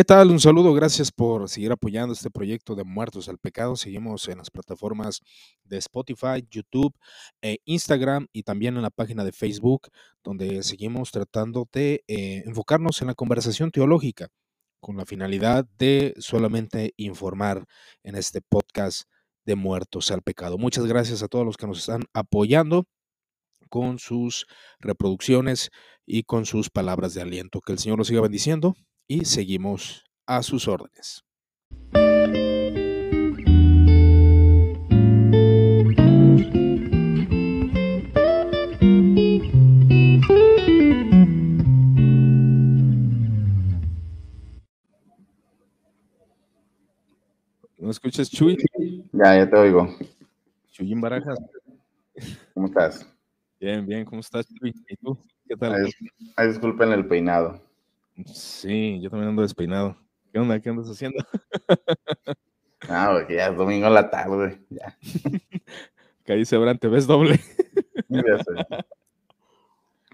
¿Qué tal? Un saludo, gracias por seguir apoyando este proyecto de Muertos al Pecado. Seguimos en las plataformas de Spotify, YouTube, e Instagram y también en la página de Facebook, donde seguimos tratando de eh, enfocarnos en la conversación teológica con la finalidad de solamente informar en este podcast de Muertos al Pecado. Muchas gracias a todos los que nos están apoyando con sus reproducciones y con sus palabras de aliento. Que el Señor los siga bendiciendo y seguimos a sus órdenes. ¿No escuchas, Chuy? Ya, ya te oigo. Chuyín Barajas. ¿Cómo estás? Bien, bien, ¿cómo estás, Chuy? ¿Y tú? ¿Qué tal? Ay, disculpen el peinado. Sí, yo también ando despeinado. ¿Qué onda? ¿Qué andas haciendo? Ah, porque ya es domingo en la tarde. Ya. Caí Sebrante, ¿ves doble?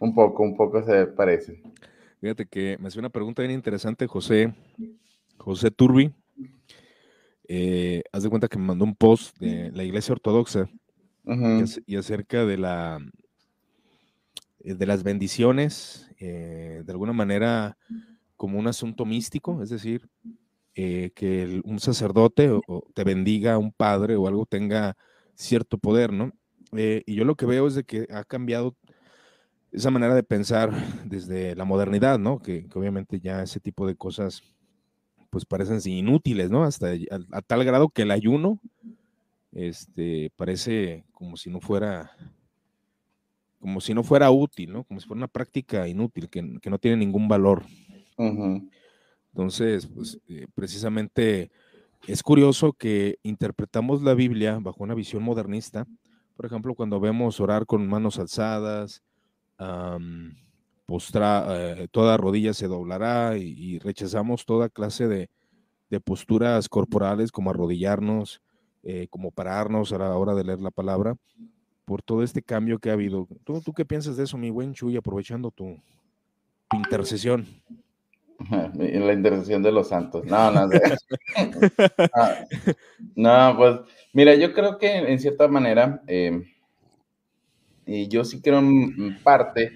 un poco, un poco se parece. Fíjate que me hace una pregunta bien interesante, José, José Turbi. Eh, haz de cuenta que me mandó un post de la iglesia ortodoxa y, acerca de la de las bendiciones eh, de alguna manera como un asunto místico, es decir, eh, que un sacerdote o, te bendiga, un padre o algo tenga cierto poder, ¿no? Eh, y yo lo que veo es de que ha cambiado esa manera de pensar desde la modernidad, ¿no? Que, obviamente ya ese tipo de cosas pues parecen inútiles, ¿no? Hasta a, tal grado que el ayuno este, parece como si no fuera como si no fuera útil, ¿no? Como si fuera una práctica inútil, que, no tiene ningún valor. Entonces, pues eh, precisamente es curioso que interpretamos la Biblia bajo una visión modernista. Por ejemplo, cuando vemos orar con manos alzadas, postra, eh, toda rodilla se doblará y, rechazamos toda clase de, posturas corporales como arrodillarnos, eh, como pararnos a la hora de leer la palabra por todo este cambio que ha habido. ¿Tú, tú qué piensas de eso, mi buen Chuy, aprovechando tu, intercesión? En la intercesión de los santos. No, no, no, pues mira, yo creo que en cierta manera, em, y yo sí creo en parte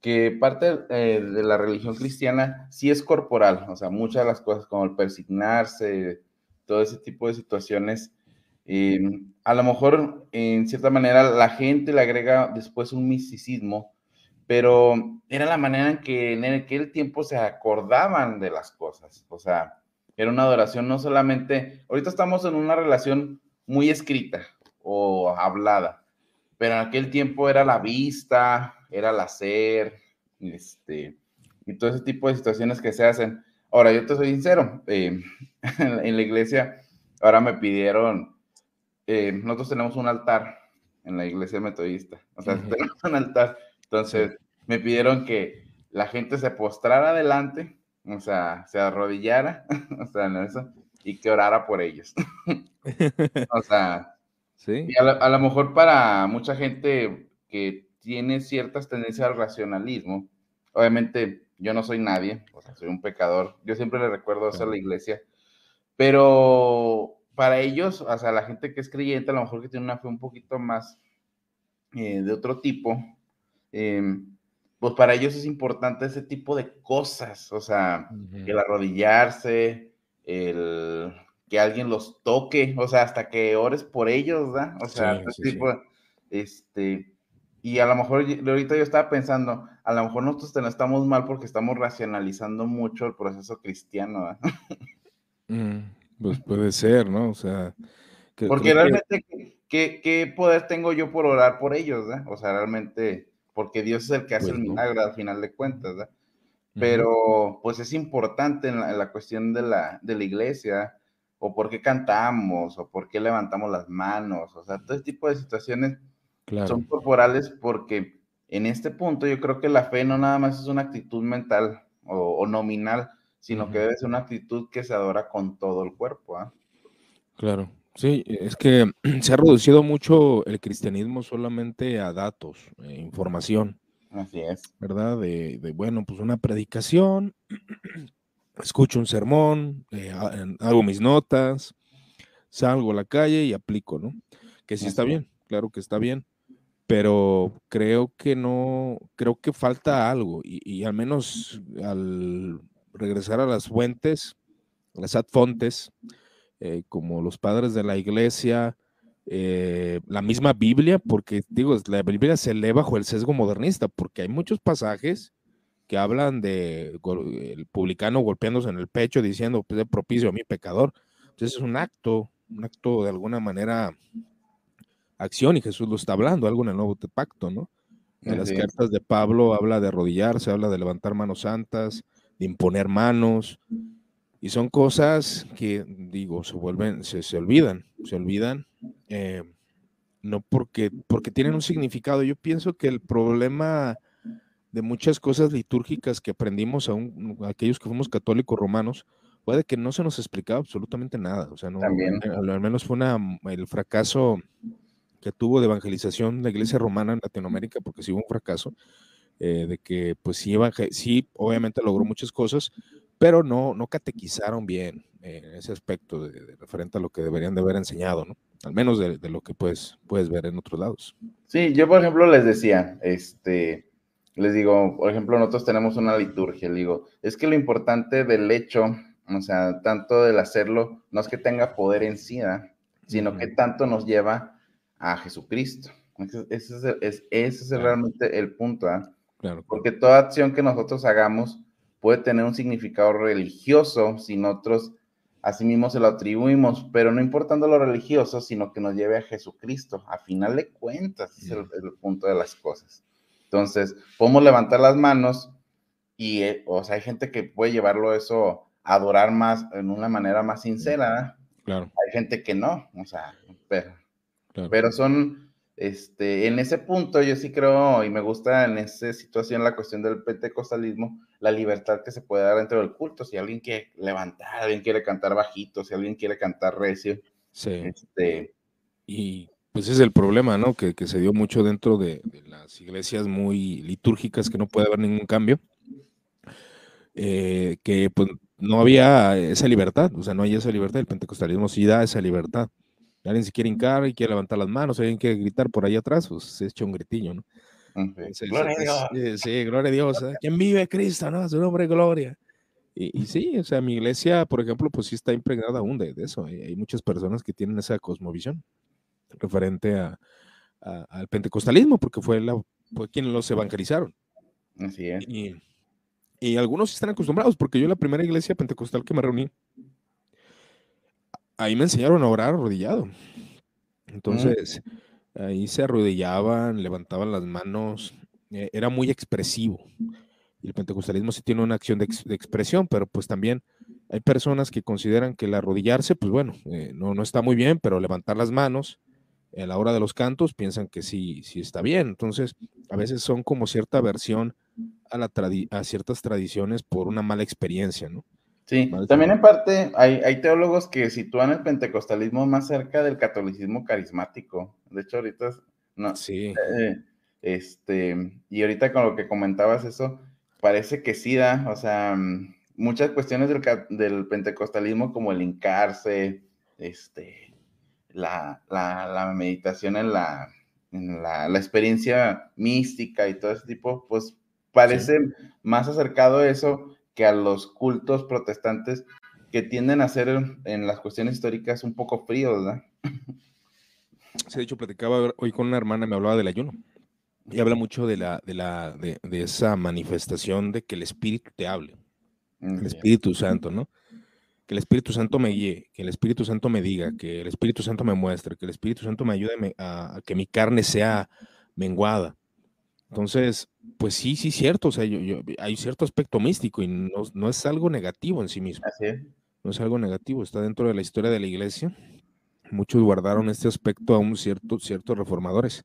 que parte eh, de la religión cristiana sí es corporal, o sea, muchas de las cosas como el persignarse, todo ese tipo de situaciones Em, a lo mejor, en cierta manera, la gente le agrega después un misticismo, pero era la manera en que en aquel tiempo se acordaban de las cosas. O sea, era una adoración no solamente, ahorita estamos en una relación muy escrita o hablada, pero en aquel tiempo era la vista, era el hacer, este, y todo ese tipo de situaciones que se hacen. Ahora, yo te soy sincero, em, en la iglesia, ahora me pidieron eh, nosotros tenemos un altar en la iglesia metodista, o sea, tenemos un altar, entonces me pidieron que la gente se postrara adelante, o sea, se arrodillara, o sea, en eso, y que orara por ellos. o sea, ¿Sí? y a, lo mejor para mucha gente que tiene ciertas tendencias al racionalismo, obviamente yo no soy nadie, o sea, soy un pecador, yo siempre le recuerdo eso a la iglesia, pero para ellos, o sea, la gente que es creyente, a lo mejor que tiene una fe un poquito más eh, de otro tipo, em, pues para ellos es importante ese tipo de cosas, o sea, el arrodillarse, el que alguien los toque, o sea, hasta que ores por ellos, ¿verdad? O sea, ese tipo, este, y a lo mejor ahorita yo estaba pensando, a lo mejor nosotros estamos mal porque estamos racionalizando mucho el proceso cristiano, ¿verdad? Mm. Pues puede ser, ¿no? O sea. porque realmente, ¿qué, poder tengo yo por orar por ellos? ¿eh? O sea, realmente, porque Dios es el que hace el pues milagro al final de cuentas, ¿verdad? Pero, pues es importante en la, cuestión de la, de la iglesia, o por qué cantamos, o por qué levantamos las manos, o sea, todo este tipo de situaciones son corporales porque en este punto yo creo que la fe no nada más es una actitud mental o nominal, sino que debe ser una actitud que se adora con todo el cuerpo. ¿ah? Claro, sí, es que se ha reducido mucho el cristianismo solamente a datos, eh, información. Así es. ¿Verdad? De, bueno, pues una predicación escucho un sermón, eh, hago mis notas, salgo a la calle y aplico, ¿no? Que sí está bien, claro que está bien, pero creo que no, creo que falta algo y, al menos al regresar a las fuentes, las adfontes, eh, como los padres de la iglesia, eh, la misma Biblia, porque digo, la Biblia se lee bajo el sesgo modernista, porque hay muchos pasajes que hablan de el publicano golpeándose en el pecho diciendo, pues, propicio a mi pecador. Entonces es un acto, un acto de alguna manera acción y Jesús lo está hablando, algo en el nuevo pacto, ¿no? En las cartas de Pablo habla de arrodillarse, habla de levantar manos santas, de imponer manos, y son cosas que, digo, se vuelven, se, se olvidan, se olvidan, eh, no porque, porque tienen un significado. Yo pienso que el problema de muchas cosas litúrgicas que aprendimos aún aquellos que fuimos católicos romanos, puede que no se nos explicaba absolutamente nada. O sea, no, Al, menos fue una, el fracaso que tuvo de evangelización la iglesia romana en Latinoamérica, porque sí hubo un fracaso, eh, de que pues sí, sí, obviamente logró muchas cosas, pero no, no catequizaron bien en ese aspecto de, referente a lo que deberían de haber enseñado, ¿no? Al menos de, lo que puedes, puedes ver en otros lados. Sí, yo por ejemplo les decía, este, les digo, por ejemplo, nosotros tenemos una liturgia, digo, es que lo importante del hecho, o sea, tanto del hacerlo, no es que tenga poder en sí, sino que tanto nos lleva a Jesucristo. Ese es, es, realmente el punto, ¿ah? Claro. Porque toda acción que nosotros hagamos, puede tener un significado religioso si nosotros asimismo se lo atribuimos, pero no importando lo religioso, sino que nos lleve a Jesucristo. A final de cuentas, es el, punto de las cosas. Entonces, podemos levantar las manos y, eh, o sea, hay gente que puede llevarlo eso a adorar más, en una manera más sincera. Claro. Hay gente que no, o sea, pero, pero son este, en ese punto yo sí creo y me gusta en esa situación la cuestión del pentecostalismo, la libertad que se puede dar dentro del culto. Si alguien quiere levantar, alguien quiere cantar bajito, si alguien quiere cantar recio. Sí. Este, y pues es el problema, ¿no? Que, se dio mucho dentro de, las iglesias muy litúrgicas que no puede haber ningún cambio. Eh, que pues no había esa libertad, o sea, no hay esa libertad. El pentecostalismo sí da esa libertad alguien se quiere hincar y quiere levantar las manos, alguien quiere gritar por ahí atrás, pues se echa un gritillo, ¿no? gloria a Dios. Sí, gloria a Dios. ¿eh? ¿Quién vive Cristo, no? Su nombre, gloria. Y, sí, o sea, mi iglesia, por ejemplo, pues sí está impregnada aún de, eso. Hay, muchas personas que tienen esa cosmovisión referente a, al pentecostalismo, porque fue, la, fue quienes los evangelizaron. Así es. Y, y algunos están acostumbrados, porque yo la primera iglesia pentecostal que me reuní, ahí me enseñaron a orar arrodillado. Entonces, ahí se arrodillaban, levantaban las manos, eh, era muy expresivo. Y el pentecostalismo sí tiene una acción de, expresión, pero pues también hay personas que consideran que el arrodillarse, pues bueno, eh, no, no está muy bien, pero levantar las manos a la hora de los cantos piensan que sí, sí está bien. Entonces, a veces son como cierta aversión a, la a ciertas tradiciones por una mala experiencia, ¿no? Sí, también en parte hay, teólogos que sitúan el pentecostalismo más cerca del catolicismo carismático. De hecho, ahorita no. Sí. Eh, este, y ahorita con lo que comentabas eso, parece que sí da, o sea, muchas cuestiones del, pentecostalismo como el hincarse, este, la, meditación en la, la, experiencia mística y todo ese tipo, pues parece más acercado a eso que a los cultos protestantes que tienden a ser en las cuestiones históricas un poco fríos, ¿verdad? Sí, de hecho, platicaba hoy con una hermana, me hablaba del ayuno. Y habla mucho de, la, de, la, de, esa manifestación de que el Espíritu te hable. Mm, el Espíritu Santo, ¿no? Que el Espíritu Santo me guíe, que el Espíritu Santo me diga, que el Espíritu Santo me muestre, que el Espíritu Santo me ayude a que mi carne sea menguada. Entonces, pues sí, sí, cierto. O sea, yo, hay cierto aspecto místico y no, es algo negativo en sí mismo. Así es. No es algo negativo, está dentro de la historia de la iglesia. Muchos guardaron este aspecto a un cierto, ciertos reformadores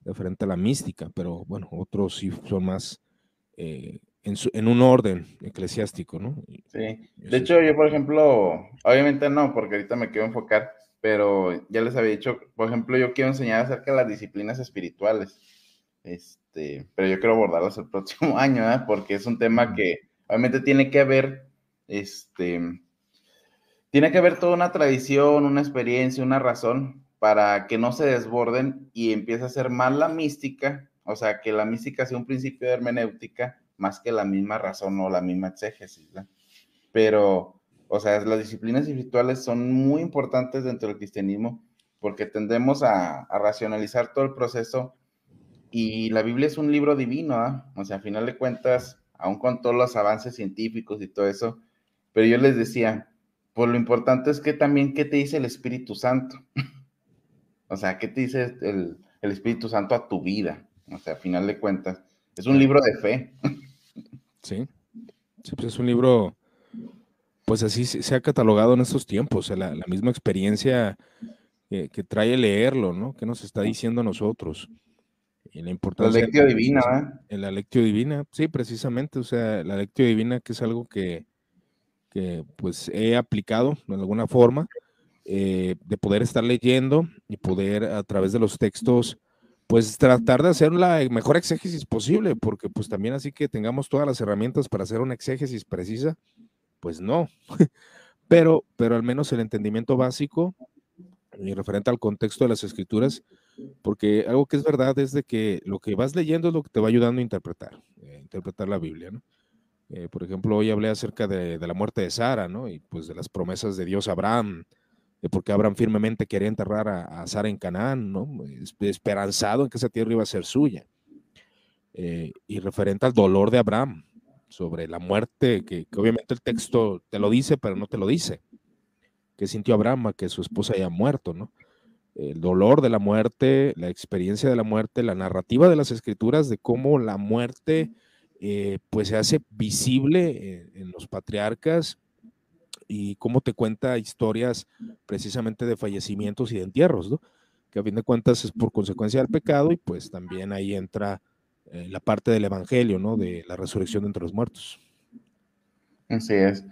de frente a la mística, pero bueno, otros sí son más eh, en, un orden eclesiástico, ¿no? Sí. De hecho, yo, por ejemplo, obviamente no, porque ahorita me quiero enfocar, pero ya les había dicho, por ejemplo, yo quiero enseñar acerca de las disciplinas espirituales. Este, pero yo quiero abordarlas el próximo año, porque es un tema que obviamente tiene que ver este, tiene que haber toda una tradición, una experiencia, una razón para que no se desborden y empiece a ser más la mística, o sea, que la mística sea un principio de hermenéutica más que la misma razón o la misma exégesis. Pero, o sea, las disciplinas espirituales son muy importantes dentro del cristianismo porque tendemos a, racionalizar todo el proceso y la Biblia es un libro divino, ¿ah? o sea, a final de cuentas, aún con todos los avances científicos y todo eso, pero yo les decía, pues lo importante es que también, ¿qué te dice el Espíritu Santo? o sea, ¿qué te dice el, Espíritu Santo a tu vida? O sea, a final de cuentas, es un libro de fe. sí, sí, pues es un libro, pues así se ha catalogado en estos tiempos, la, la misma experiencia que, trae leerlo, ¿no? ¿Qué nos está diciendo a nosotros? La importancia. La lectio divina. En la lectio divina, sí, precisamente, o sea, la lectio divina que es algo que, que pues he aplicado de alguna forma, eh, de poder estar leyendo y poder a través de los textos, pues tratar de hacer la mejor exégesis posible, porque pues también así que tengamos todas las herramientas para hacer una exégesis precisa, pues no, pero, pero al menos el entendimiento básico y referente al contexto de las escrituras, porque algo que es verdad es de que lo que vas leyendo es lo que te va ayudando a interpretar, eh, interpretar la Biblia, ¿no? Eh, por ejemplo, hoy hablé acerca de, la muerte de Sara, ¿no? Y pues de las promesas de Dios a Abraham, de porque Abraham firmemente quería enterrar a, Sara en Canaán, ¿no? Esperanzado en que esa tierra iba a ser suya. Eh, y referente al dolor de Abraham sobre la muerte, que, que obviamente el texto te lo dice, pero no te lo dice que sintió Abraham que su esposa haya muerto, ¿no? El dolor de la muerte, la experiencia de la muerte, la narrativa de las escrituras de cómo la muerte eh, pues se hace visible en, los patriarcas y cómo te cuenta historias precisamente de fallecimientos y de entierros, ¿no? Que a fin de cuentas es por consecuencia del pecado y pues también ahí entra eh, la parte del evangelio, ¿no? De la resurrección de entre los muertos. Así es.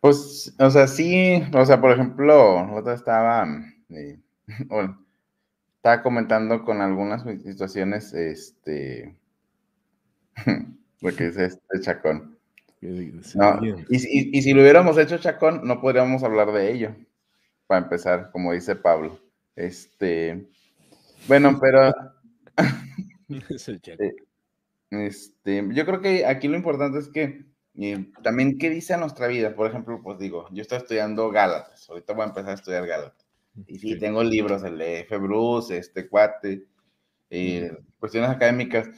Pues, o sea, sí, o sea, por ejemplo, otra estaba, eh, estaba comentando con algunas situaciones, este, lo que es este chacón. No, y, y, si lo hubiéramos hecho chacón, no podríamos hablar de ello, para empezar, como dice Pablo. Este, bueno, pero... Eh, este, yo creo que aquí lo importante es que y también, ¿qué dice a nuestra vida? Por ejemplo, pues digo, yo estoy estudiando Gálatas, ahorita voy a empezar a estudiar Gálatas. Y sí, tengo libros, el de F. Bruce, este cuate, eh, cuestiones académicas,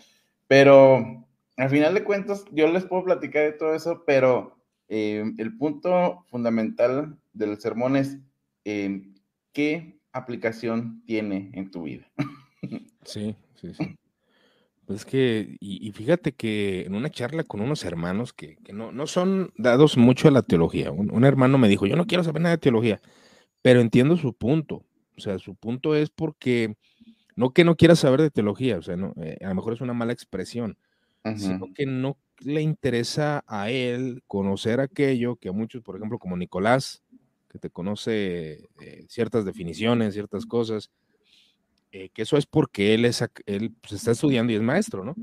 pero al final de cuentas, yo les puedo platicar de todo eso, pero eh, el punto fundamental del sermón es eh, qué aplicación tiene en tu vida. Sí, sí, sí. Pues que, y, fíjate que en una charla con unos hermanos que, no, no, son dados mucho a la teología, un, hermano me dijo, yo no quiero saber nada de teología, pero entiendo su punto. O sea, su punto es porque, no que no quiera saber de teología, o sea, no, eh, a lo mejor es una mala expresión, sino que no le interesa a él conocer aquello que a muchos, por ejemplo, como Nicolás, que te conoce eh, ciertas definiciones, ciertas cosas, eh, que eso es porque él, es, él pues, está estudiando y es maestro, ¿no?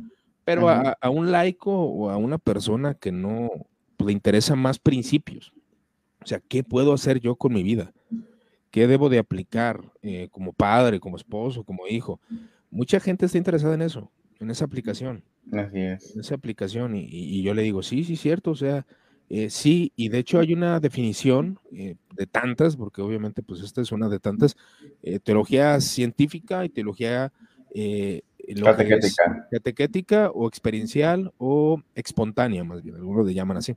Pero a, un laico o a una persona que no pues, le interesa más principios, o sea, ¿qué puedo hacer yo con mi vida? ¿Qué debo de aplicar eh, como padre, como esposo, como hijo? Mucha gente está interesada en eso, en esa aplicación. Así es. En esa aplicación. Y, y yo le digo, sí, sí, cierto. O sea, eh, sí, y de hecho hay una definición eh, de tantas, porque obviamente pues esta es una de tantas, eh, teología científica y teología catequética. o experiencial o espontánea, más bien, algunos le llaman así.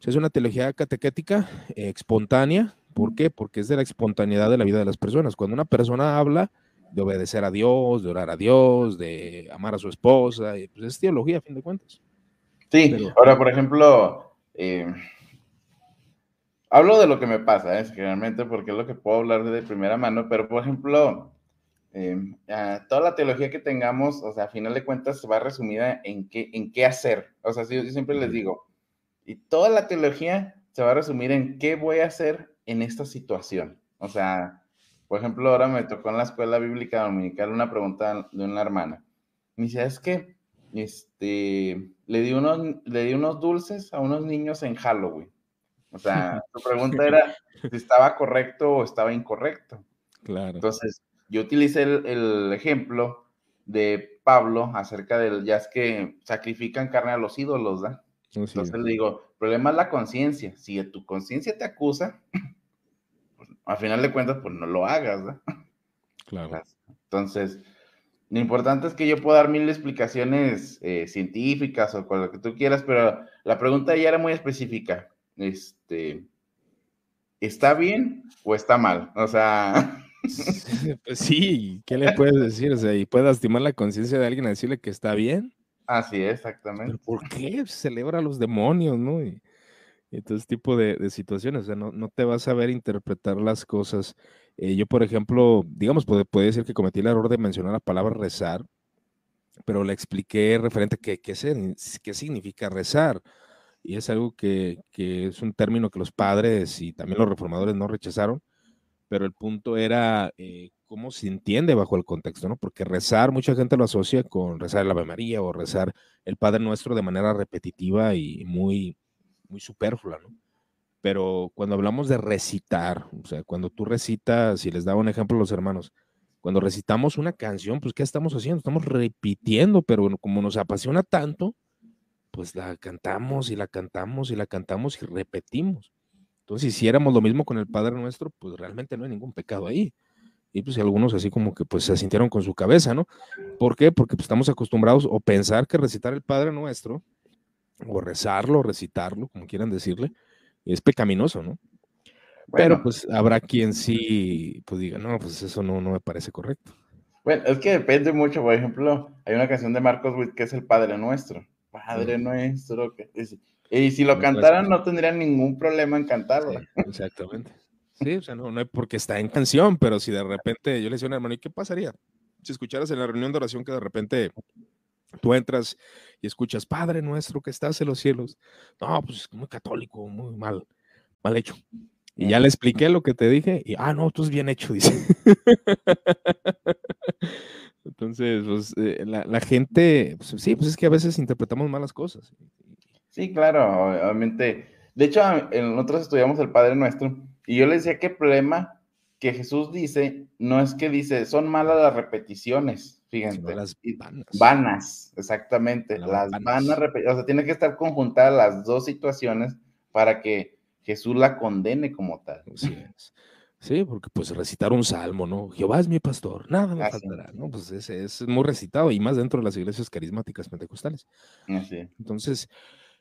Es una teología catequética espontánea, ¿por qué? Porque es de la espontaneidad de la vida de las personas. Cuando una persona habla de obedecer a Dios, de orar a Dios, de amar a su esposa, pues es teología a fin de cuentas. Sí, ahora por ejemplo, eh, hablo de lo que me pasa, ¿eh? generalmente, porque es lo que puedo hablar de primera mano, pero por ejemplo, eh, toda la teología que tengamos, o sea, a final de cuentas, se va resumida en qué, en qué hacer. O sea, yo, siempre les digo, y toda la teología se va a resumir en qué voy a hacer en esta situación. O sea, por ejemplo, ahora me tocó en la escuela bíblica dominical una pregunta de una hermana. Me dice, es que este, le di unos, le di unos dulces a unos niños en Halloween. O sea, su pregunta era si estaba correcto o estaba incorrecto. Claro. Entonces, yo utilicé el, ejemplo de Pablo acerca del, ya es que sacrifican carne a los ídolos, ¿da? Entonces le digo, el problema es la conciencia. Si tu conciencia te acusa, pues, al final de cuentas, pues no lo hagas, ¿da? Claro. Entonces, lo importante es que yo pueda dar mil explicaciones eh, científicas o con lo que tú quieras, pero la pregunta ya era muy específica. Este, ¿está bien o está mal? O sea... Sí, ¿qué le puedes decir? O sea, y puede lastimar la conciencia de alguien a decirle que está bien. Así es, exactamente. ¿Por qué? Celebra a los demonios, ¿no? Y, todo ese tipo de, situaciones, o sea, no, no, te vas a ver interpretar las cosas eh, yo, por ejemplo, digamos, puede, puede decir que cometí el error de mencionar la palabra rezar, pero le expliqué referente a qué significa rezar. Y es algo que, que, es un término que los padres y también los reformadores no rechazaron, pero el punto era eh, cómo se entiende bajo el contexto, ¿no? Porque rezar, mucha gente lo asocia con rezar el Ave María o rezar el Padre Nuestro de manera repetitiva y muy, muy superflua, ¿no? pero cuando hablamos de recitar, o sea, cuando tú recitas, y les daba un ejemplo a los hermanos, cuando recitamos una canción, pues ¿qué estamos haciendo? Estamos repitiendo, pero como nos apasiona tanto, pues la cantamos y la cantamos y la cantamos y repetimos. Entonces, si hiciéramos lo mismo con el Padre Nuestro, pues realmente no hay ningún pecado ahí. Y pues algunos así como que pues se sintieron con su cabeza, ¿no? ¿Por qué? Porque pues, estamos acostumbrados o pensar que recitar el Padre Nuestro, o rezarlo, recitarlo, como quieran decirle, es pecaminoso, ¿no? Pero pues habrá quien sí, pues diga, no, pues eso no, no me parece correcto. Bueno, es que depende mucho, por ejemplo, hay una canción de Marcos Witt que es el Padre Nuestro. Padre Nuestro. Que y si lo cantaran no tendrían ningún problema en cantarlo. exactamente. Sí, o sea, no, no porque está en canción, pero si de repente yo le decía a un hermano, ¿y qué pasaría? Si escucharas en la reunión de oración que de repente tú entras y escuchas, Padre nuestro que estás en los cielos. No, pues es muy católico, muy mal, mal hecho. Y ya le expliqué lo que te dije y, ah, no, tú es bien hecho, dice. Entonces, pues, eh, la, gente, pues, sí, pues es que a veces interpretamos malas cosas. Sí, claro, obviamente. De hecho, nosotros estudiamos el Padre Nuestro y yo le decía qué problema que Jesús dice, no es que dice, son malas las repeticiones, Fíjense. las vanas. Vanas, exactamente. las vanas. o sea, tiene que estar conjuntadas las dos situaciones para que Jesús la condene como tal. Sí, porque pues recitar un salmo, ¿no? Jehová es mi pastor, nada me faltará, ¿no? Pues ese es muy recitado y más dentro de las iglesias carismáticas pentecostales. Así. Entonces,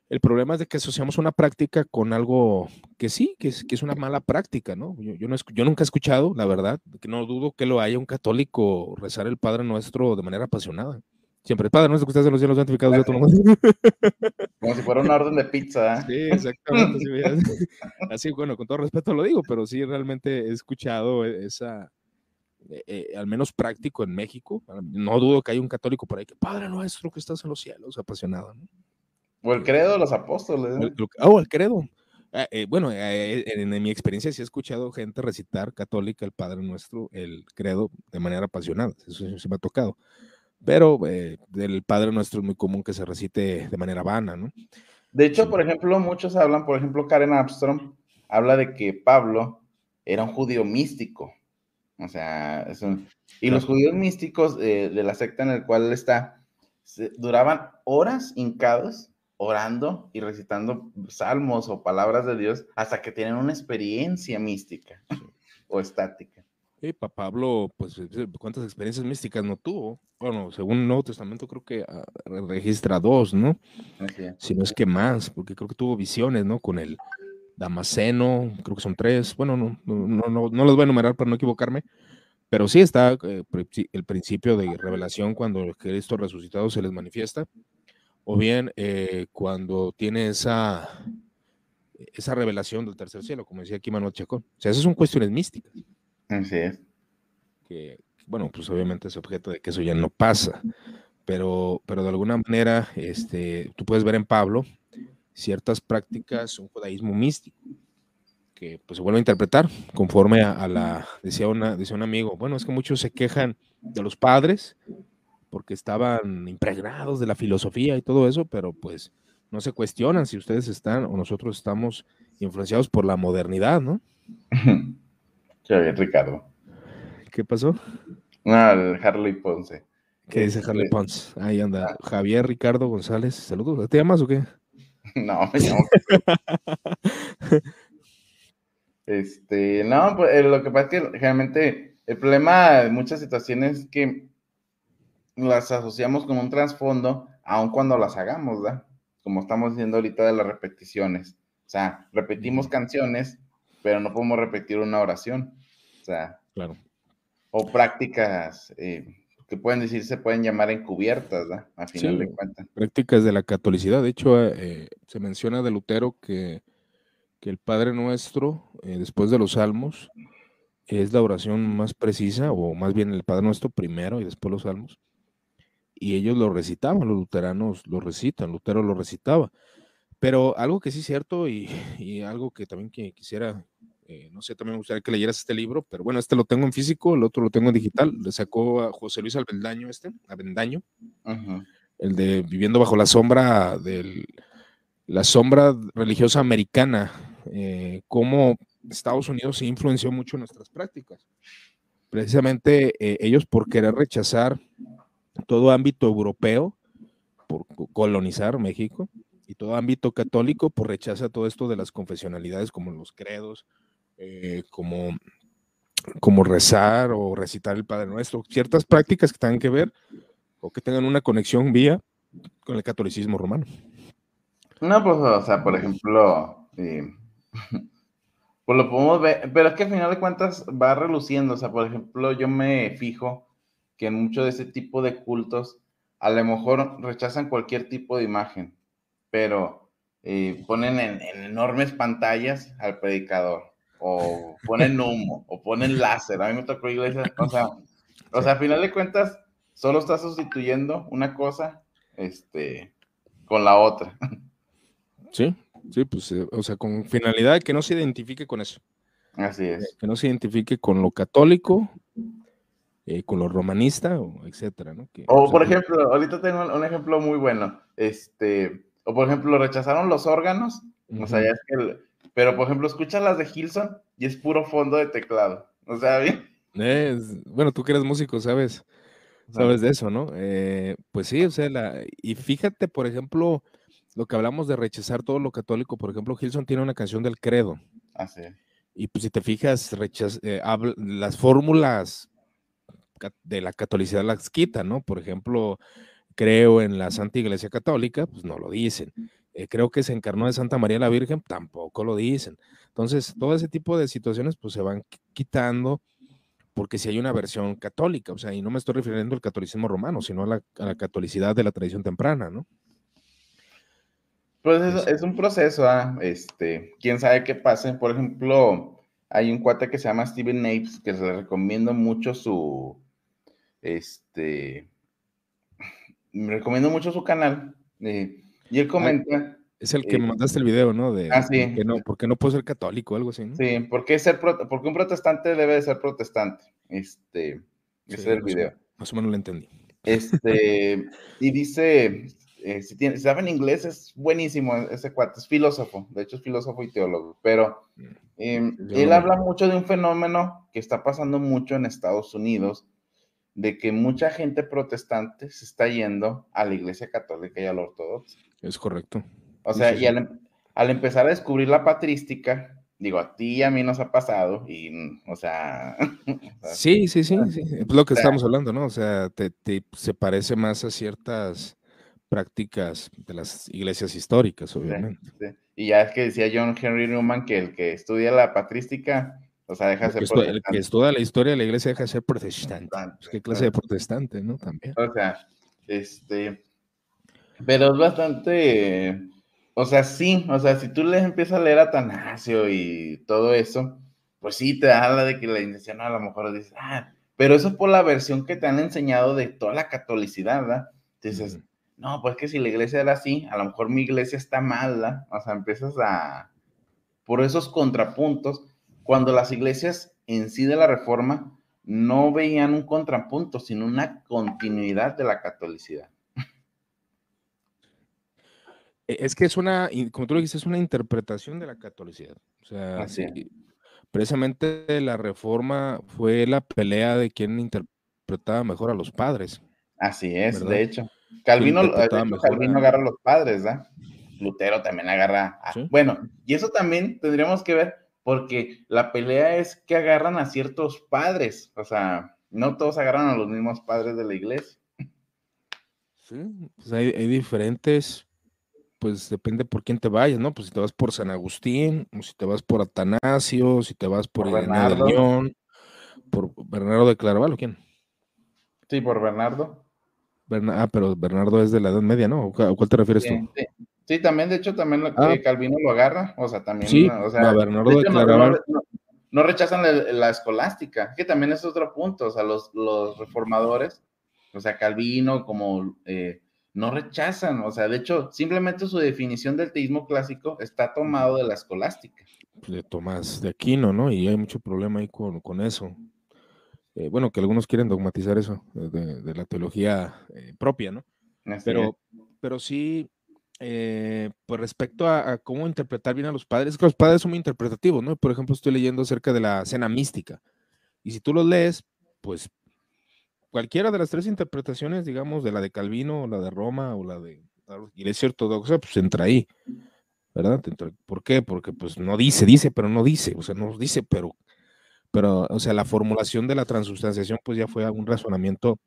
el problema es de que asociamos una práctica con algo que sí, que es, que es una mala práctica, ¿no? Yo, no yo nunca he escuchado, la verdad, que no dudo que lo haya un católico rezar el Padre Nuestro de manera apasionada. Siempre, Padre Nuestro que estás en los cielos santificados nombre. Como si fuera una orden de pizza. ¿eh? Sí, exactamente. Así, bueno, con todo respeto lo digo, pero sí realmente he escuchado esa, eh, eh, al menos práctico en México. No dudo que haya un católico por ahí que, Padre Nuestro que estás en los cielos, apasionado, ¿no? O el credo de los apóstoles. Oh, el credo. Ah, eh, bueno, eh, en, mi experiencia sí he escuchado gente recitar católica el Padre Nuestro, el credo, de manera apasionada. Eso sí me ha tocado. Pero eh, del Padre Nuestro es muy común que se recite de manera vana, ¿no? De hecho, por ejemplo, muchos hablan, por ejemplo, Karen Armstrong habla de que Pablo era un judío místico. O sea, y los judíos místicos de la secta en el cual él está, duraban horas hincados orando y recitando salmos o palabras de Dios hasta que tienen una experiencia mística o estática. Y para Pablo, pues, eh, ¿cuántas experiencias místicas no tuvo? Bueno, según el Nuevo Testamento creo que ah, registra dos, ¿no? Si no es que más, porque creo que tuvo visiones, ¿no? Con el Damasceno, creo que son tres. Bueno, no, no, no, no los voy a enumerar para no equivocarme, pero sí está eh, el principio de revelación cuando Cristo resucitado se les manifiesta o bien eh, cuando tiene esa, esa revelación del tercer cielo, como decía aquí Manuel Chacón. O sea, esas son cuestiones místicas. Así es. Que, bueno, pues obviamente es objeto de que eso ya no pasa, pero, pero de alguna manera este, tú puedes ver en Pablo ciertas prácticas, un judaísmo místico, que pues se vuelve a interpretar conforme a, a la, decía, una, decía un amigo, bueno, es que muchos se quejan de los padres, porque estaban impregnados de la filosofía y todo eso, pero pues no se cuestionan si ustedes están o nosotros estamos influenciados por la modernidad, ¿no? Qué Ricardo. ¿Qué pasó? Ah, el Harley Ponce. ¿Qué dice este, Harley Ponce? Ahí anda. Ah. Javier Ricardo González, saludos. ¿Te llamas o qué? No, me llamo. este, no, pues eh, lo que pasa es que realmente el problema de muchas situaciones es que las asociamos con un trasfondo, aun cuando las hagamos, ¿verdad? Como estamos diciendo ahorita de las repeticiones. O sea, repetimos canciones, pero no podemos repetir una oración. O sea, claro. O prácticas eh, que pueden decir, se pueden llamar encubiertas, ¿verdad? A final de cuentas. Prácticas de la catolicidad. De hecho, eh, se menciona de Lutero que, que el Padre Nuestro, eh, después de los Salmos, es la oración más precisa, o más bien el Padre Nuestro primero y después los Salmos y ellos lo recitaban, los luteranos lo recitan, Lutero lo recitaba. Pero algo que sí es cierto y, algo que también que quisiera, eh, no sé, también me gustaría que leyeras este libro, pero bueno, este lo tengo en físico, el otro lo tengo en digital, le sacó a José Luis Albendaño este, Avendaño, el de Viviendo bajo la sombra de la sombra religiosa americana, eh, cómo Estados Unidos se influenció mucho en nuestras prácticas. Precisamente eh, ellos por querer rechazar todo ámbito europeo por colonizar México y todo ámbito católico por rechaza todo esto de las confesionalidades como los credos, eh, como, como rezar o recitar el Padre Nuestro, ciertas prácticas que tengan que ver o que tengan una conexión vía con el catolicismo romano. No, pues, o sea, por ejemplo, eh, pues lo podemos ver, pero es que al final de cuentas va reluciendo, o sea, por ejemplo, yo me fijo que en mucho de ese tipo de cultos a lo mejor rechazan cualquier tipo de imagen, pero eh, ponen en, enormes pantallas al predicador, o ponen humo, o ponen láser. A mí me tocó iglesia, o sea, o sea, a final de cuentas, solo está sustituyendo una cosa este, con la otra. Sí, sí, pues, eh, o sea, con finalidad de que no se identifique con eso. Así es. Que no se identifique con lo católico eh, con lo romanista, o etcétera, ¿no? o por ejemplo, ahorita tengo un ejemplo muy bueno, este, o por ejemplo, rechazaron los órganos, o sea, ya es que, pero por ejemplo, escuchas las de Hilson y es puro fondo de teclado, o sea, bien. bueno, tú que eres músico, sabes, sabes de eso, ¿no? Eh, pues sí, o sea, la, y fíjate, por ejemplo, lo que hablamos de rechazar todo lo católico, por ejemplo, Hilson tiene una canción del credo. Ah, sí. Y pues si te fijas, rechaz, eh, las fórmulas de la catolicidad las quita, ¿no? Por ejemplo, creo en la Santa Iglesia Católica, pues no lo dicen. Eh, creo que se encarnó de Santa María la Virgen, tampoco lo dicen. Entonces, todo ese tipo de situaciones pues se van quitando porque si hay una versión católica, o sea, y no me estoy refiriendo al catolicismo romano, sino a la, catolicidad de la tradición temprana, ¿no? Pues es, es un proceso, ¿ah? este, quién sabe qué pase. Por ejemplo, hay un cuate que se llama Steven Napes, que le recomiendo mucho su, este, me recomiendo mucho su canal. Eh, y él ah, comenta. Es el que me eh, mandaste el video, ¿no? De, ah, sí. no, porque no puedo ser católico o algo así, ¿no? Sí, porque, ser porque un protestante debe de ser protestante. Este, ese es el video. Más o menos lo entendí. Este, y dice, eh, si, tiene, si saben inglés, es buenísimo ese cuate, es filósofo, de hecho es filósofo y teólogo, pero mm, em, él habla mucho de un fenómeno que está pasando mucho en Estados Unidos, de que mucha gente protestante se está yendo a la iglesia católica y a la ortodoxa. Es correcto. O sea, y em, al, empezar a descubrir la patrística, digo, a ti y a mí nos ha pasado, y, o sea... sí, sí, sí, sí, es lo que estamos hablando, ¿no? O sea, te, se parece más a ciertas prácticas de las iglesias históricas, obviamente. Y ya es que decía John Henry Newman que el que estudia la patrística o sea, deja de ser El que estudia la historia de la iglesia deja de ser protestante. Pues, ¿Qué clase de protestante, no? También. O sea, este. Pero es bastante. O sea, sí, o sea, si tú le empiezas a leer a Tanasio y todo eso, pues sí, te da la de que la iniciación a lo mejor dices, ah, pero eso es por la versión que te han enseñado de toda la catolicidad, ¿verdad? Dices, no, pues que si la iglesia era así, a lo mejor mi iglesia está mal, ¿verdad? O sea, empiezas a, por esos contrapuntos, cuando las iglesias en sí de la reforma no veían un contrapunto, sino una continuidad de la catolicidad. E, es que es una, como tú lo dijiste, es una interpretación de la catolicidad. O sea, precisamente la reforma fue la pelea de quien interpretaba mejor a los padres. Así es, de hecho. Calvino, Calvino agarra a los padres, ¿verdad? Lutero también agarra. Bueno, y eso también tendríamos que ver, porque la pelea es que agarran a ciertos padres. O sea, no todos agarran a los mismos padres de la iglesia. Sí, pues hay, diferentes, pues depende por quién te vayas, ¿no? Pues si te vas por San Agustín, o si te vas por Atanasio, si te vas por, Bernardo de León, por Bernardo de Claraval, ¿o quién? Sí, por Bernardo. ah, pero Bernardo es de la Edad Media, ¿no? ¿A cuál te refieres tú? Sí, también, de hecho, también ah. Calvino lo agarra, o sea, también, sí, o sea, de Claraval. No, rechazan la, escolástica, que también es otro punto, o sea, los, los reformadores, o sea, Calvino como eh, no rechazan, o sea, de hecho, simplemente su definición del teísmo clásico está tomado de la escolástica. De Tomás de Aquino, ¿no? Y hay mucho problema ahí con, con eso. Eh, bueno, que algunos quieren dogmatizar eso de, la teología eh, propia, ¿no? pero, pero sí, eh, pues respecto a, cómo interpretar bien a los padres, que los padres son muy interpretativos, ¿no? Por ejemplo, estoy leyendo acerca de la cena mística, y si tú los lees, pues cualquiera de las tres interpretaciones, digamos, de la de Calvino, o la de Roma, o la de la Iglesia Ortodoxa, pues entra ahí, ¿verdad? ¿Por qué? Porque pues no dice, dice, pero no dice, o sea, no dice, pero pero, o sea, la formulación de la transubstanciación, pues ya fue un razonamiento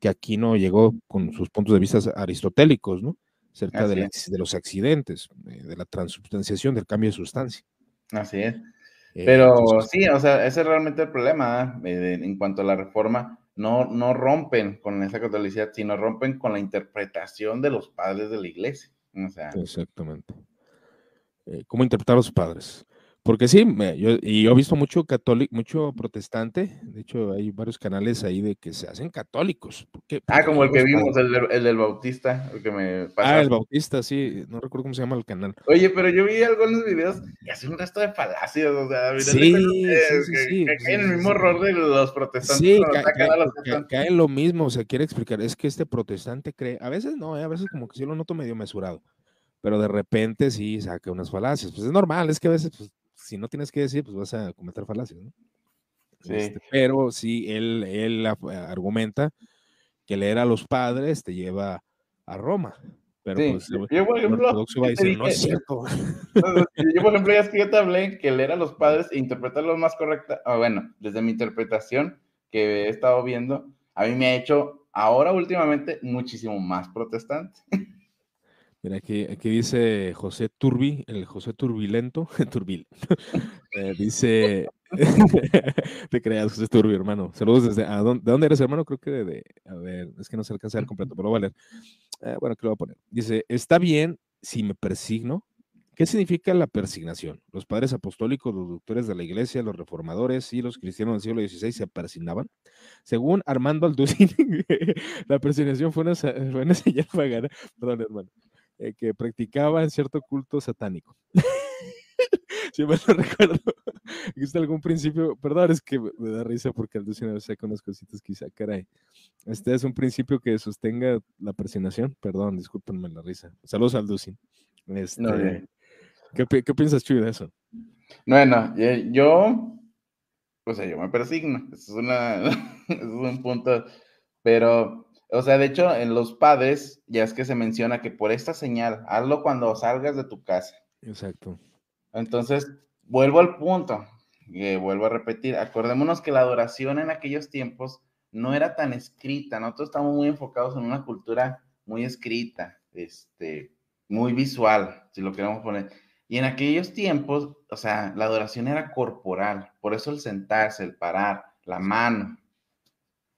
que aquí no llegó con sus puntos de vista aristotélicos, ¿no? Cerca de, los accidentes, eh, de la transubstanciación, del cambio de sustancia. Así es. Eh, pero sí, o sea, ese es realmente el problema ¿eh? en cuanto a la reforma. No, no rompen con esa catolicidad, sino rompen con la interpretación de los padres de la iglesia. O sea, Exactamente. ¿Cómo interpretar a los padres? Porque sí, yo, y yo he visto mucho católico, mucho protestante, de hecho hay varios canales ahí de que se hacen católicos. ah, como el que vimos, el, del Bautista, el que me pasó. Ah, el Bautista, sí, no recuerdo cómo se llama el canal. Oye, pero yo vi algunos videos y hace un resto de falacias, o sea, sí, sí, sí, sí, que, caen el mismo error de los protestantes. Sí, cae, lo mismo, o sea, quiere explicar, es que este protestante cree, a veces no, eh, a veces como que sí lo noto medio mesurado, pero de repente sí saca unas falacias, pues es normal, es que a veces pues, si no tienes que decir, pues vas a cometer falacias, ¿no? Sí. Este, pero sí, él, él argumenta que leer a los padres te lleva a Roma. Pero pues, yo, por ejemplo, va a decir, no es cierto. yo, por ejemplo, ya es que yo te hablé que leer a los padres e interpretarlos más correcta, ah, bueno, desde mi interpretación que he estado viendo, a mí me ha hecho ahora últimamente muchísimo más protestante. Mira, aquí, aquí dice José Turbi, el José Turbilento, Turbil, eh, dice, te creas, José Turbi, hermano. Saludos desde, dónde, ¿de dónde eres, hermano? Creo que de, a ver, es que no se alcanza a ver completo, pero a leer. Eh, bueno, ¿qué lo voy a poner? Dice, está bien si me persigno. ¿Qué significa la persignación? Los padres apostólicos, los doctores de la iglesia, los reformadores y los cristianos del siglo XVI se persignaban. Según Armando Alducin, la persignación fue una, fue una señal pagana. Perdón, hermano eh, que practicaban cierto culto satánico. si me lo recuerdo. ¿Existe algún principio? Perdón, es que me da risa porque al veces saca unas cositas dice, ah, caray. Este es un principio que sostenga la presinación. Perdón, discúlpenme la risa. Saludos al Ducin. Este, ¿qué, ¿qué, piensas, Chuy, de eso? Bueno, yo, pues yo me persigno. es, una, es un punto, pero o sea, de hecho, en los padres ya es que se menciona que por esta señal, hazlo cuando salgas de tu casa. Exacto. Entonces, vuelvo al punto, que vuelvo a repetir, acordémonos que la adoración en aquellos tiempos no era tan escrita, nosotros estamos muy enfocados en una cultura muy escrita, este, muy visual, si lo queremos poner. Y en aquellos tiempos, o sea, la adoración era corporal, por eso el sentarse, el parar, la mano,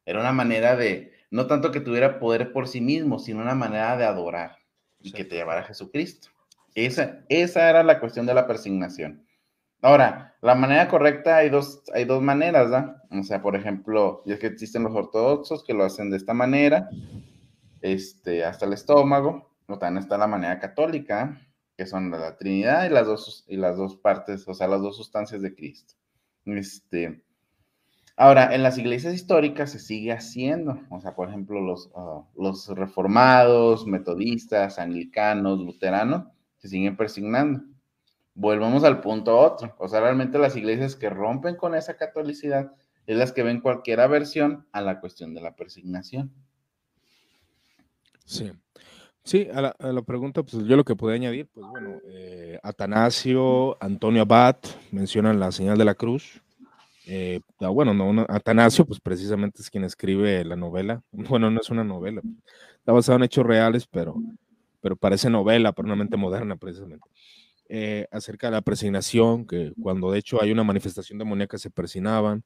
era una manera de, no tanto que tuviera poder por sí mismo, sino una manera de adorar y que te llevara a Jesucristo. Esa, esa era la cuestión de la persignación. Ahora, la manera correcta hay dos, hay dos maneras, ¿verdad? O sea, por ejemplo, ya que existen los ortodoxos que lo hacen de esta manera, este, hasta el estómago, o también está la manera católica, que son la Trinidad y las dos, y las dos partes, o sea, las dos sustancias de Cristo. Este, Ahora, en las iglesias históricas se sigue haciendo, o sea, por ejemplo, los, ah, los reformados, metodistas, anglicanos, luteranos, se siguen persignando. Volvemos al punto otro, o sea, realmente las iglesias que rompen con esa catolicidad es las que ven cualquier aversión a la cuestión de la persignación. Sí. Sí, a la, pregunta, pues yo lo que puedo añadir, pues bueno, eh, Atanasio, Antonio Abad mencionan la señal de la cruz. Eh, ah, bueno, no, Atanasio, pues precisamente es quien escribe la novela. Bueno, no es una novela, está basado en hechos reales, pero, pero parece novela, pero una mente moderna, precisamente. Eh, acerca de la presignación, que cuando de hecho hay una manifestación demoníaca se persinaban,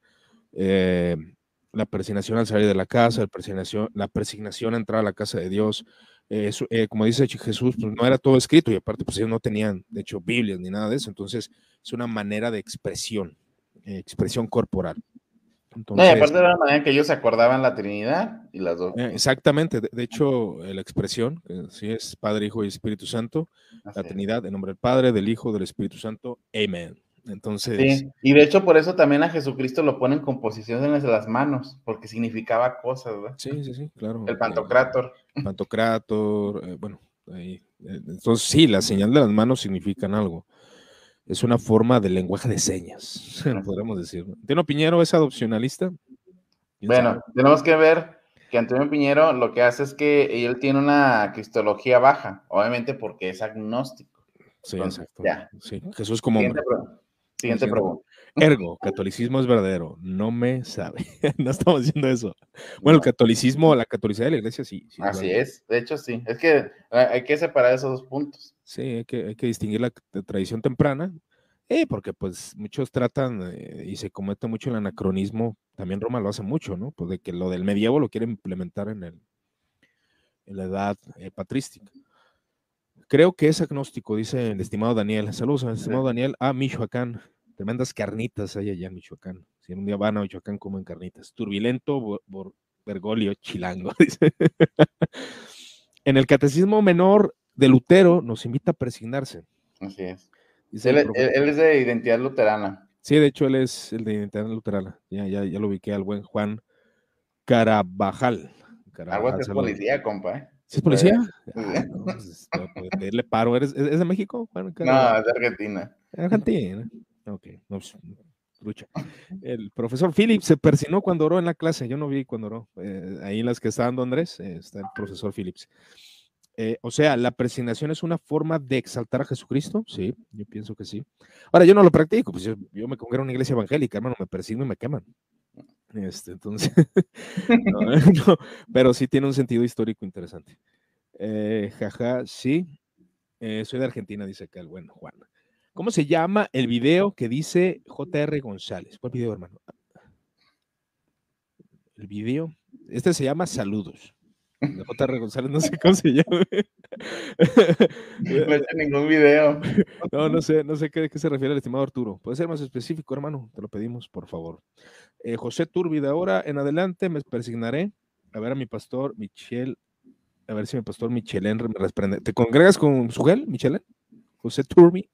la presignación al salir de la casa, la presignación, la presignación a entrar a la casa de Dios, eh, eh, como dice Jesús, pues no era todo escrito y aparte pues ellos no tenían, de hecho, Biblias ni nada de eso, entonces es una manera de expresión, eh, expresión corporal. no, y aparte de la manera que ellos se acordaban la Trinidad y las dos. exactamente, de, hecho, la expresión, que sí es Padre, Hijo y Espíritu Santo, la Trinidad, en nombre del Padre, del Hijo, del Espíritu Santo, amén. Entonces. y de hecho, por eso también a Jesucristo lo ponen con posiciones de las manos, porque significaba cosas, ¿verdad? Sí, sí, sí, claro. El pantocrátor. pantocrátor, eh, bueno, ahí. Eh, entonces sí, la señal de las manos significan algo. Es una forma de lenguaje de señas, podríamos decir. ¿Tiene Piñero es adopcionalista? Bueno, tenemos que ver que Antonio Piñero lo que hace es que él tiene una cristología baja, obviamente porque es agnóstico. Sí, exacto. Sí, Jesús como hombre. Siguiente pregunta. Ergo, catolicismo es verdadero. No me sabe. no estamos diciendo eso. Bueno, el catolicismo, la catolicidad de la iglesia sí. Así es. De hecho, sí. Es que hay que separar esos dos puntos. Sí, hay que, hay que distinguir la tradición temprana. Eh, porque pues muchos tratan eh, y se comete mucho el anacronismo. También Roma lo hace mucho, ¿no? Pues de que lo del medievo lo quiere implementar en, el, en la edad eh, patrística. Creo que es agnóstico, dice el estimado Daniel. Saludos, estimado Daniel, a Michoacán. Tremendas carnitas hay allá en Michoacán. Si un día van a Michoacán, comen carnitas. Turbulento, Bergoglio, chilango, dice. en el catecismo menor de Lutero nos invita a presignarse. Así es. él, es de identidad luterana. Sí, de hecho, él es el de identidad luterana. Ya, ya, ya lo ubiqué al buen Juan Carabajal. Carabajal Algo es policía, compa. ¿eh? es policía? Ah, no, pues, pedirle paro. ¿Es, de México? no, es de Argentina. Argentina. Ok, no, pues, lucha. El profesor Phillips se persinó cuando oró en la clase. Yo no vi cuando oró. Eh, ahí en las que está dando Andrés, eh, está el profesor Phillips. Eh, o sea, la presignación es una forma de exaltar a Jesucristo. Sí, yo pienso que sí. Ahora, yo no lo practico, pues yo, me congrego en una iglesia evangélica, hermano, me persigno y me queman. Este, entonces, pero sí tiene un sentido histórico interesante. Eh, jaja, sí. Eh, soy de Argentina, dice acá el buen Juan. ¿Cómo se llama el video que dice JR González? ¿Cuál video, hermano? El video. Este se llama Saludos. JR González, no sé cómo se llama. No he hecho ningún video. No, no sé, no sé qué, qué se refiere el estimado Arturo. Puede ser más específico, hermano. Te lo pedimos, por favor. Eh, José Turbi, de ahora en adelante me persignaré a ver a mi pastor Michel, a ver si mi pastor Michelén me responde. ¿Te congregas con Sugel, Michelén? José Turbi.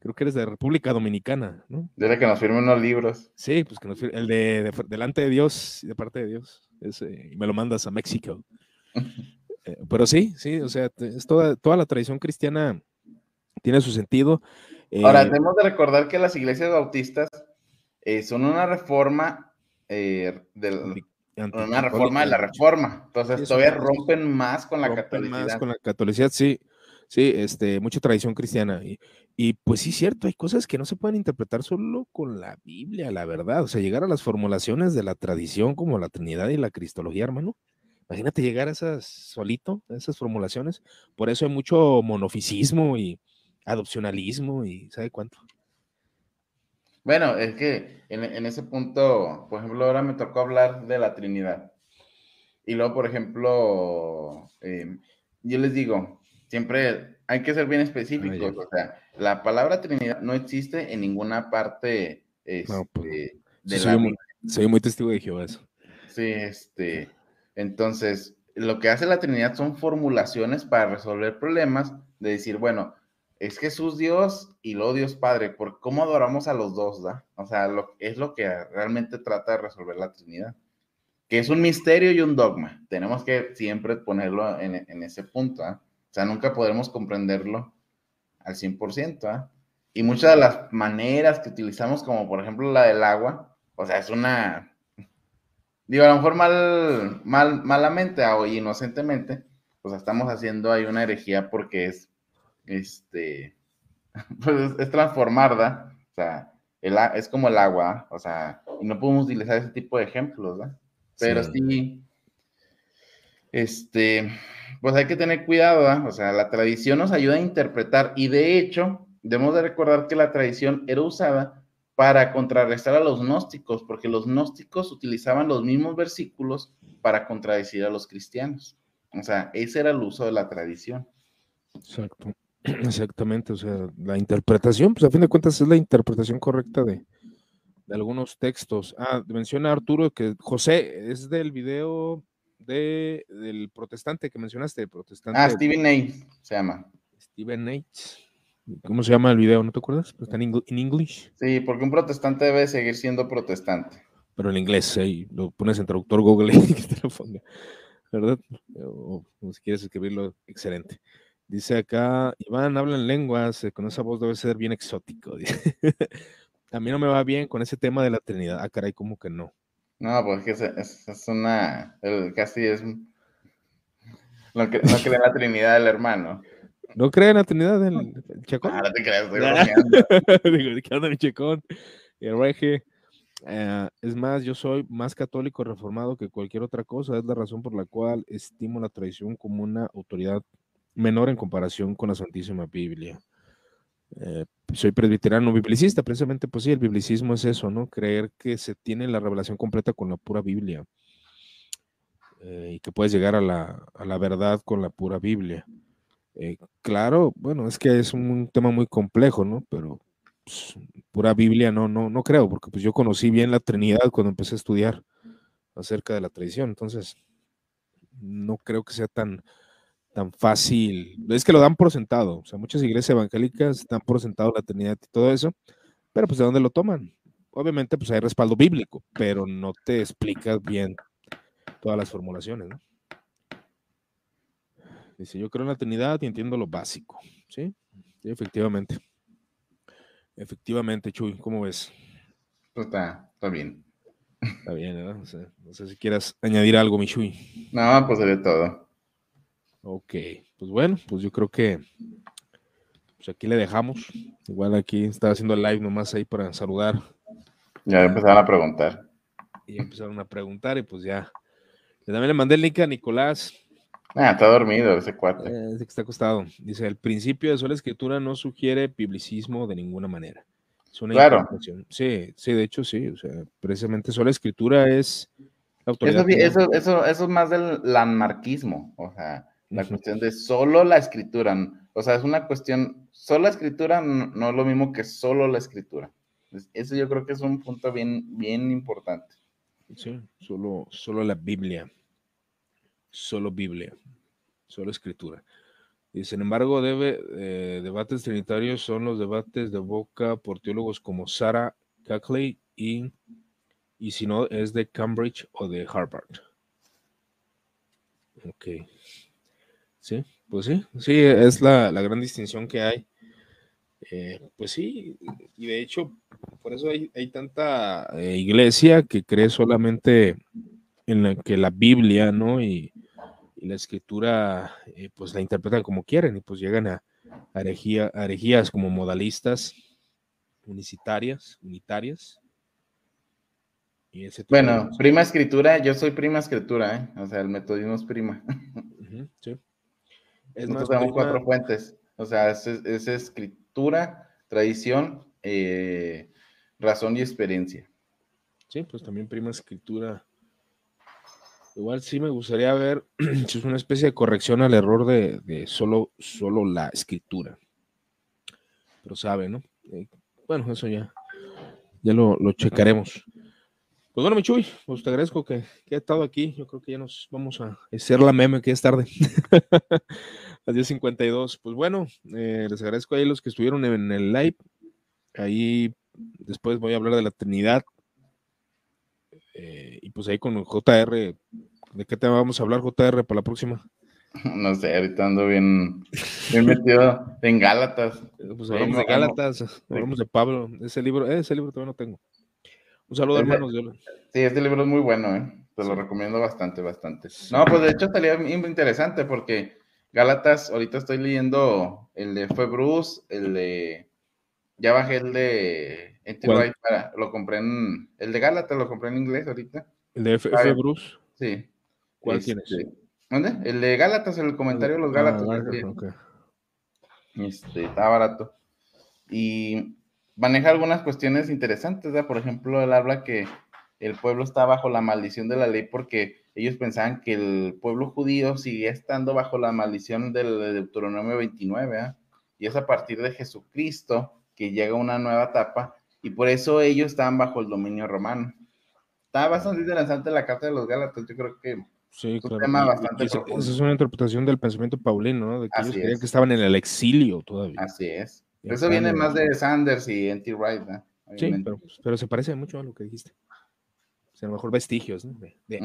Creo que eres de República Dominicana, ¿no? Dile que nos firme unos libros. Sí, pues que nos firme, el de, delante de Dios y de parte de Dios. y me lo mandas a México. Eh, pero sí, sí, o sea, es toda, toda la tradición cristiana tiene su sentido. Ahora, eh, tenemos de recordar que las iglesias bautistas eh, son una reforma eh, una reforma de la reforma. Entonces todavía rompen más con la catolicidad. Más con la catolicidad, sí. Sí, este, mucha tradición cristiana. Y, y pues sí, cierto, hay cosas que no se pueden interpretar solo con la Biblia, la verdad. O sea, llegar a las formulaciones de la tradición como la Trinidad y la Cristología, hermano. Imagínate llegar a esas solito, a esas formulaciones. Por eso hay mucho monofisismo y adopcionalismo y ¿sabe cuánto? Bueno, es que en, ese punto, por ejemplo, ahora me tocó hablar de la Trinidad. Y luego, por ejemplo, em, yo les digo, siempre hay que ser bien específicos. o sea, la palabra Trinidad no existe en ninguna parte este, pues, de la muy, soy muy testigo de Jehová eso. Sí, este. Entonces, lo que hace la Trinidad son formulaciones para resolver problemas, de decir, bueno, es Jesús Dios y lo Dios Padre, por cómo adoramos a los dos, ¿da? O sea, lo, es lo que realmente trata de resolver la Trinidad, que es un misterio y un dogma. Tenemos que siempre ponerlo en, ese punto, ¿ah? O sea, nunca podremos comprenderlo al 100%, ¿ah? Y muchas de las maneras que utilizamos, como por ejemplo la del agua, o sea, es una, digo, a lo mejor mal, mal, malamente o inocentemente, pues estamos haciendo ahí una herejía porque es este, pues es transformar. O sea, el, es como el agua, o sea, y no podemos utilizar ese tipo de ejemplos. Pero sí. este, pues hay que tener cuidado. O sea, la tradición nos ayuda a interpretar y de hecho, debemos de recordar que la tradición era usada para contrarrestar a los gnósticos, porque los gnósticos utilizaban los mismos versículos para contradecir a los cristianos. O sea, ese era el uso de la tradición. Exacto. Exactamente, o sea, la interpretación, pues a fin de cuentas es la interpretación correcta de, algunos textos. Ah, menciona Arturo que José es del video de, del protestante que mencionaste, protestante. Ah, Stephen Nates se llama. Stephen Nates. ¿Cómo se llama el video? ¿No te acuerdas? ¿Está en, inglés? Sí, porque un protestante debe seguir siendo protestante. Pero en inglés, ahí lo pones en traductor Google y que te lo ponga, ¿verdad? O, o si quieres escribirlo, excelente. Dice acá, Iván, hablan lenguas, eh, con esa voz debe ser bien exótico. a mí no me va bien con ese tema de la Trinidad. Ah, caray, ¿cómo que no? No, porque es, es, una, casi es, no, cree en la Trinidad del hermano. ¿No cree en la Trinidad del Chacón? Ah, no te creas, estoy Digo, ¿qué onda mi Chacón? El Reje. Eh, es más, yo soy más católico reformado que cualquier otra cosa. Es la razón por la cual estimo la tradición como una autoridad menor en comparación con la Santísima Biblia. Eh, soy presbiterano biblicista, precisamente, pues sí, el biblicismo es eso, ¿no? Creer que se tiene la revelación completa con la pura Biblia eh, y que puedes llegar a la, verdad con la pura Biblia. Eh, claro, bueno, es que es un, tema muy complejo, ¿no? Pero pues, pura Biblia no, no, no creo, porque pues yo conocí bien la Trinidad cuando empecé a estudiar acerca de la tradición, entonces no creo que sea tan, tan fácil. Es que lo dan por sentado. O sea, muchas iglesias evangélicas dan por sentado la Trinidad y todo eso, pero pues ¿de dónde lo toman? Obviamente, pues hay respaldo bíblico, pero no te explicas bien todas las formulaciones, ¿no? Dice, yo creo en la Trinidad y entiendo lo básico, ¿sí? Sí, efectivamente. Efectivamente, Chuy, ¿cómo ves? Pues está, está bien. Está bien, ¿verdad? no sé si quieras añadir algo, mi Chuy. No, pues sería todo. Ok, pues bueno, pues yo creo que pues aquí le dejamos. Igual aquí estaba haciendo el live nomás ahí para saludar. Ya empezaron a preguntar. Y empezaron a preguntar y pues ya. También le mandé el link a Nicolás. Ah, está dormido ese cuate. Eh, está acostado. Dice, el principio de sola escritura no sugiere biblicismo de ninguna manera. Es una claro. Sí, sí, de hecho sí. O sea, precisamente sola escritura es la autoridad. Eso, eso, eso, eso es más del lanmarquismo. O sea, la cuestión de solo la escritura. O sea, es una cuestión, solo la escritura no, es lo mismo que solo la escritura. Eso yo creo que es un punto bien, bien importante. Sí, solo, solo la Biblia. Solo Biblia. Solo escritura. Y sin embargo, debe, eh, debates trinitarios son los debates de boca por teólogos como Sarah Cackley y, y si no, es de Cambridge o de Harvard. Ok. Sí, pues sí, sí, es la, gran distinción que hay. Eh, pues sí, y de hecho, por eso hay, tanta eh, iglesia que cree solamente en la, que la Biblia, ¿no? Y, la escritura, eh, pues la interpretan como quieren y pues llegan a, herejías como modalistas, unicitarias, unitarias. bueno, prima escritura, yo soy prima escritura, ¿eh? O sea, el metodismo es prima. sí. Nosotros tenemos cuatro fuentes. O sea, es, escritura, tradición, eh, razón y experiencia. Sí, pues también prima escritura. Igual sí me gustaría ver si es una especie de corrección al error de, solo, solo la escritura. Pero sabe, ¿no? Eh, bueno, eso ya, ya lo, lo checaremos. Pues bueno, Michuy, pues te agradezco que, que he estado aquí. Yo creo que ya nos vamos a hacer la meme, que es tarde. a 10.52. Pues bueno, eh, les agradezco a los que estuvieron en el live. Ahí después voy a hablar de la Trinidad. Eh, y pues ahí con JR, ¿de qué tema vamos a hablar, JR, para la próxima? No sé, ahorita ando bien, bien metido en Gálatas. Pues hablamos de Gálatas, hablamos de Pablo. Ese libro, ese libro todavía no tengo. Un saludo, hermanos. Sí, este libro es muy bueno, ¿eh? Te lo recomiendo bastante, bastante. No, pues de hecho estaría interesante porque Gálatas, ahorita estoy leyendo el de Fue Bruce, el de. Ya bajé el de. Para, lo compré en. El de Gálatas lo compré en inglés ahorita. ¿El de Bruce? Sí. ¿Cuál tienes? Este, ¿Dónde? El de Gálatas, el comentario de los ah, Gálatas. Este, está barato. Y maneja algunas cuestiones interesantes, ¿verdad? Por ejemplo, él habla que el pueblo está bajo la maldición de la ley porque ellos pensaban que el pueblo judío sigue estando bajo la maldición del Deuteronomio 29, ¿eh? y es a partir de Jesucristo que llega una nueva etapa, y por eso ellos estaban bajo el dominio romano. Está bastante interesante la carta de los Gálatas, yo creo que Sí, claro. esa es una interpretación del pensamiento paulino, ¿no? De que ellos creían que estaban en el exilio todavía. Así es. Eso viene más de Sanders y N.T. Wright, ¿no? Sí, pero, se parece mucho a lo que dijiste. O sea, a lo mejor vestigios ¿no? de,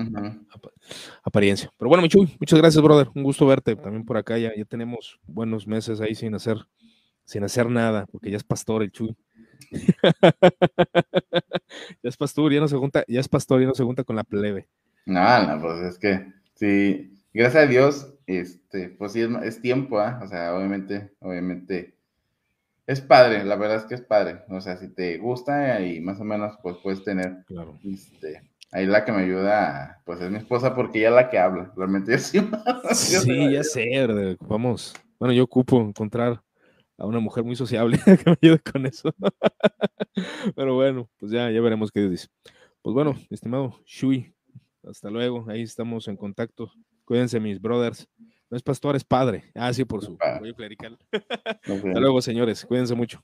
apariencia. Pero bueno, Michuy, muchas gracias, brother. Un gusto verte también por acá. Ya, ya tenemos buenos meses ahí sin hacer, sin hacer nada, porque ya es pastor el Chuy. ya es pastor, ya no se junta, ya es pastor, ya no se junta con la plebe. No, no, pues es que sí, gracias a Dios, este, pues sí es, tiempo, ¿ah? O sea, obviamente, obviamente es padre, la verdad es que es padre. O sea, si te gusta y más o menos, pues puedes tener. Claro. Este, ahí la que me ayuda, pues es mi esposa porque ella es la que habla. Realmente sí. Sí, ya sé, vamos. Bueno, yo ocupo encontrar a una mujer muy sociable que me ayude con eso. Pero bueno, pues ya, ya veremos qué dice. Pues bueno, estimado Shui, hasta luego. Ahí estamos en contacto. Cuídense, mis brothers. No es pastor, es padre. Ah, sí, por su apoyo clerical. Hasta luego, señores. Cuídense mucho.